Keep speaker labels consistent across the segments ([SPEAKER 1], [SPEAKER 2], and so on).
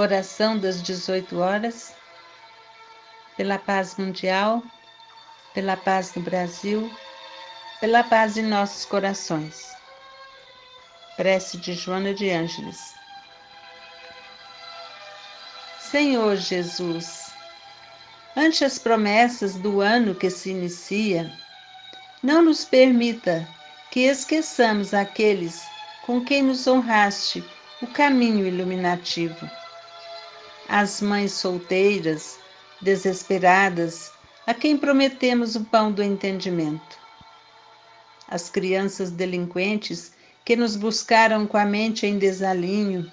[SPEAKER 1] Oração das 18 horas, pela paz mundial, pela paz no Brasil, pela paz em nossos corações. Prece de Joana de Ângeles. Senhor Jesus, ante as promessas do ano que se inicia, não nos permita que esqueçamos aqueles com quem nos honraste o caminho iluminativo. As mães solteiras, desesperadas, a quem prometemos o pão do entendimento. As crianças delinquentes que nos buscaram com a mente em desalinho.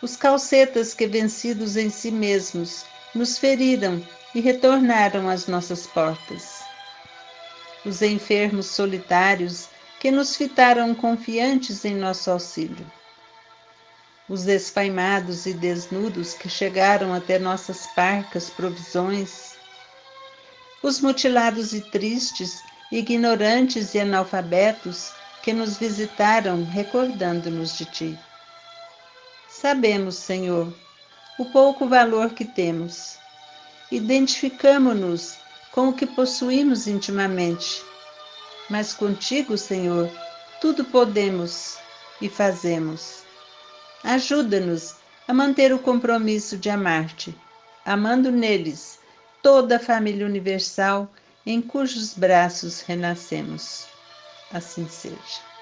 [SPEAKER 1] Os calcetas que, vencidos em si mesmos, nos feriram e retornaram às nossas portas. Os enfermos solitários que nos fitaram confiantes em nosso auxílio os desfaimados e desnudos que chegaram até nossas parcas provisões, os mutilados e tristes, ignorantes e analfabetos que nos visitaram recordando-nos de ti. Sabemos, Senhor, o pouco valor que temos. Identificamo-nos com o que possuímos intimamente. Mas contigo, Senhor, tudo podemos e fazemos. Ajuda-nos a manter o compromisso de amar-te, amando neles toda a família universal em cujos braços renascemos. Assim seja.